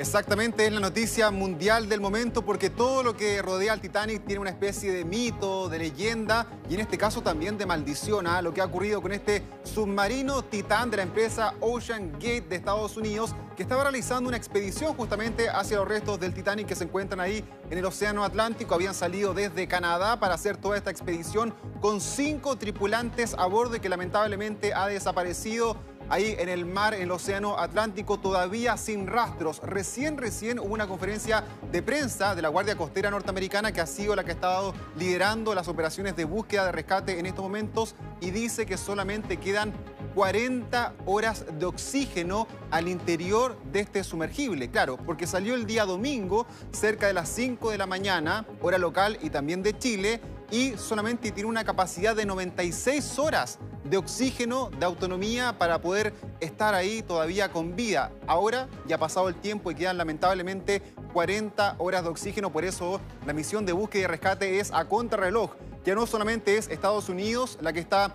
Exactamente, es la noticia mundial del momento porque todo lo que rodea al Titanic tiene una especie de mito, de leyenda y en este caso también de maldición. ¿ah? Lo que ha ocurrido con este submarino Titán de la empresa Ocean Gate de Estados Unidos que estaba realizando una expedición justamente hacia los restos del Titanic que se encuentran ahí en el Océano Atlántico. Habían salido desde Canadá para hacer toda esta expedición con cinco tripulantes a bordo y que lamentablemente ha desaparecido ahí en el mar, en el océano Atlántico, todavía sin rastros. Recién, recién hubo una conferencia de prensa de la Guardia Costera Norteamericana que ha sido la que ha estado liderando las operaciones de búsqueda de rescate en estos momentos y dice que solamente quedan 40 horas de oxígeno al interior de este sumergible. Claro, porque salió el día domingo cerca de las 5 de la mañana, hora local y también de Chile, y solamente tiene una capacidad de 96 horas de oxígeno, de autonomía para poder estar ahí todavía con vida. Ahora ya ha pasado el tiempo y quedan lamentablemente 40 horas de oxígeno, por eso la misión de búsqueda y rescate es a contrarreloj. Ya no solamente es Estados Unidos la que está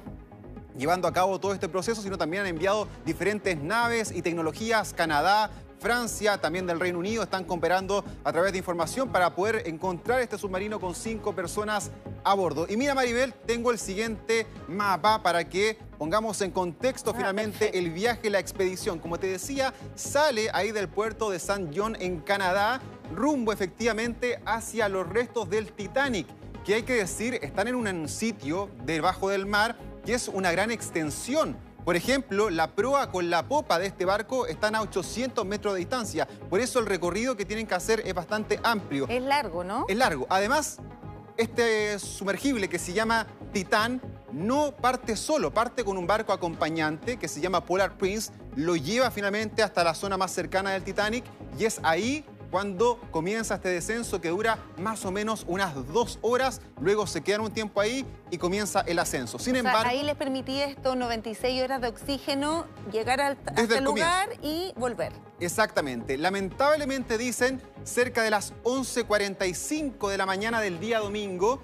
llevando a cabo todo este proceso, sino también han enviado diferentes naves y tecnologías, Canadá, Francia, también del Reino Unido, están cooperando a través de información para poder encontrar este submarino con cinco personas a bordo. Y mira, Maribel, tengo el siguiente mapa para que pongamos en contexto ah, finalmente el viaje, la expedición. Como te decía, sale ahí del puerto de St. John en Canadá, rumbo efectivamente hacia los restos del Titanic, que hay que decir, están en un sitio debajo del mar que es una gran extensión por ejemplo, la proa con la popa de este barco están a 800 metros de distancia. Por eso el recorrido que tienen que hacer es bastante amplio. Es largo, ¿no? Es largo. Además, este sumergible que se llama Titán no parte solo, parte con un barco acompañante que se llama Polar Prince, lo lleva finalmente hasta la zona más cercana del Titanic y es ahí cuando comienza este descenso que dura más o menos unas dos horas, luego se quedan un tiempo ahí y comienza el ascenso. Sin embargo... ahí les permitía esto 96 horas de oxígeno, llegar al, hasta el lugar y volver. Exactamente. Lamentablemente dicen, cerca de las 11.45 de la mañana del día domingo,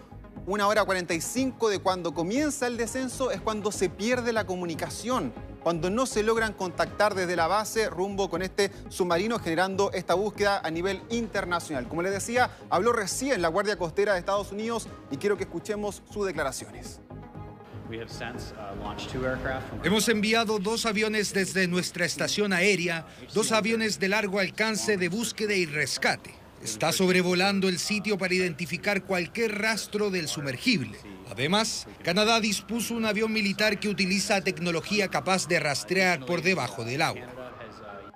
una hora 45 de cuando comienza el descenso es cuando se pierde la comunicación cuando no se logran contactar desde la base rumbo con este submarino generando esta búsqueda a nivel internacional. Como les decía, habló recién la Guardia Costera de Estados Unidos y quiero que escuchemos sus declaraciones. Uh, Hemos enviado dos aviones desde nuestra estación aérea, dos aviones de largo alcance de búsqueda y rescate. Está sobrevolando el sitio para identificar cualquier rastro del sumergible. Además, Canadá dispuso un avión militar que utiliza tecnología capaz de rastrear por debajo del agua.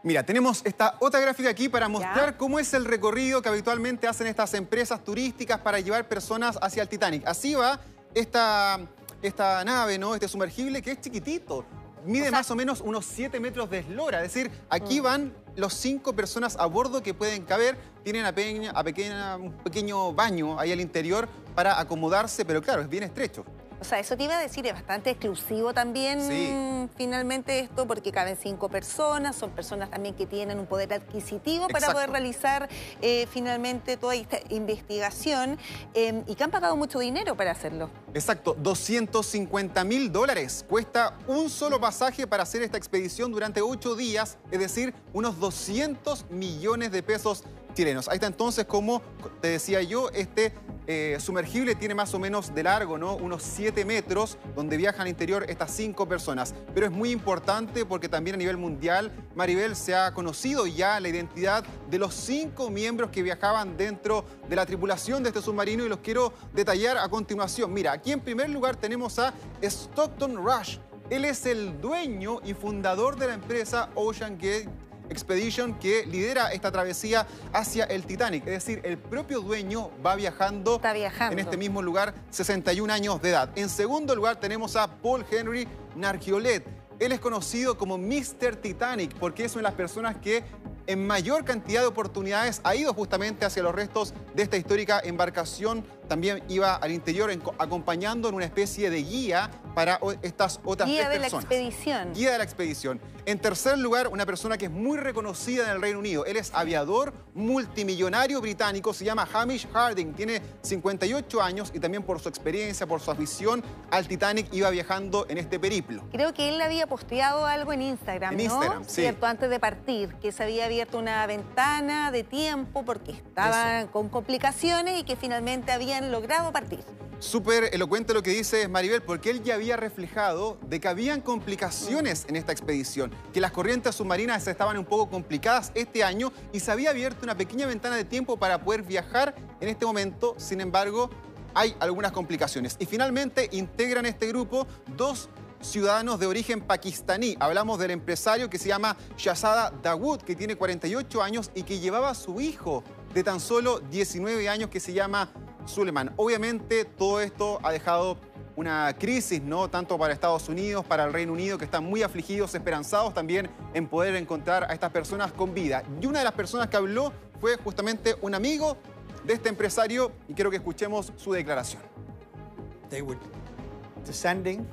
Mira, tenemos esta otra gráfica aquí para mostrar cómo es el recorrido que habitualmente hacen estas empresas turísticas para llevar personas hacia el Titanic. Así va esta, esta nave, ¿no? Este sumergible que es chiquitito. Mide más o menos unos 7 metros de eslora. Es decir, aquí mm. van los cinco personas a bordo que pueden caber. Tienen a pequeña, a pequeña, un pequeño baño ahí al interior para acomodarse, pero claro, es bien estrecho. O sea, eso te iba a decir, es bastante exclusivo también finalmente esto, porque caben cinco personas, son personas también que tienen un poder adquisitivo para poder realizar eh, finalmente toda esta investigación em, y que han pagado mucho dinero para hacerlo. Exacto, 250 mil dólares cuesta un solo pasaje para hacer esta expedición durante ocho días, es decir, unos 200 millones de pesos chilenos. Ahí está entonces, como te decía yo, este eh, sumergible tiene más o menos de largo, ¿no? Unos 7 metros, donde viajan al interior estas cinco personas. Pero es muy importante porque también a nivel mundial, Maribel, se ha conocido ya la identidad de los cinco miembros que viajaban dentro de la tripulación de este submarino y los quiero detallar a continuación. Mira, aquí en primer lugar tenemos a Stockton Rush. Él es el dueño y fundador de la empresa Ocean Gate Expedition que lidera esta travesía hacia el Titanic. Es decir, el propio dueño va viajando, en este mismo lugar, 61 años de edad. En segundo lugar tenemos a Paul Henry Nargiolet. Él es conocido como Mr. Titanic porque es una de las personas que en mayor cantidad de oportunidades ha ido justamente hacia los restos de esta histórica embarcación. También iba al interior acompañando en una especie de guía para estas otras Guía tres personas. Guía de la expedición. Guía de la expedición. En tercer lugar, una persona que es muy reconocida en el Reino Unido. Él es aviador multimillonario británico, se llama Hamish Harding, tiene 58 años y también por su experiencia, por su afición al Titanic, iba viajando en este periplo. Creo que él había posteado algo en Instagram, en Instagram, sí. Cierto, antes de partir, que se había abierto una ventana de tiempo porque estaban con complicaciones y que finalmente habían logrado partir. Súper elocuente lo que dice Maribel, porque él ya había reflejado de que habían complicaciones en esta expedición, que las corrientes submarinas estaban un poco complicadas este año y se había abierto una pequeña ventana de tiempo para poder viajar en este momento, sin embargo, hay algunas complicaciones. Y finalmente integran este grupo dos ciudadanos de origen pakistaní. Hablamos del empresario que se llama Shazada Dawood, que tiene 48 años y que llevaba a su hijo de tan solo 19 años que se llama Suleiman. Obviamente todo esto ha dejado una crisis, ¿no? Tanto para Estados Unidos, para el Reino Unido, que están muy afligidos, esperanzados también en poder encontrar a estas personas con vida. Y una de las personas que habló fue justamente un amigo de este empresario y quiero que escuchemos su declaración.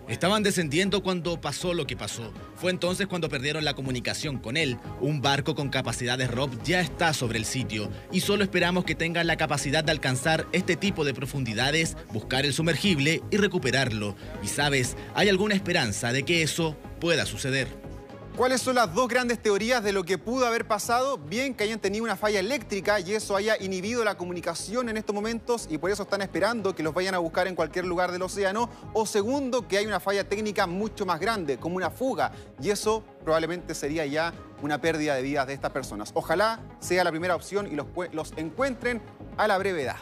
Estaban descendiendo cuando pasó lo que pasó. Fue entonces cuando perdieron la comunicación con él. Un barco con capacidades ROP ya está sobre el sitio y solo esperamos que tengan la capacidad de alcanzar este tipo de profundidades, buscar el sumergible y recuperarlo. Y sabes, hay alguna esperanza de que eso pueda suceder. ¿Cuáles son las dos grandes teorías de lo que pudo haber pasado? Bien que hayan tenido una falla eléctrica y eso haya inhibido la comunicación en estos momentos y por eso están esperando que los vayan a buscar en cualquier lugar del océano. O segundo, que hay una falla técnica mucho más grande, como una fuga, y eso probablemente sería ya una pérdida de vidas de estas personas. Ojalá sea la primera opción y los, los encuentren a la brevedad.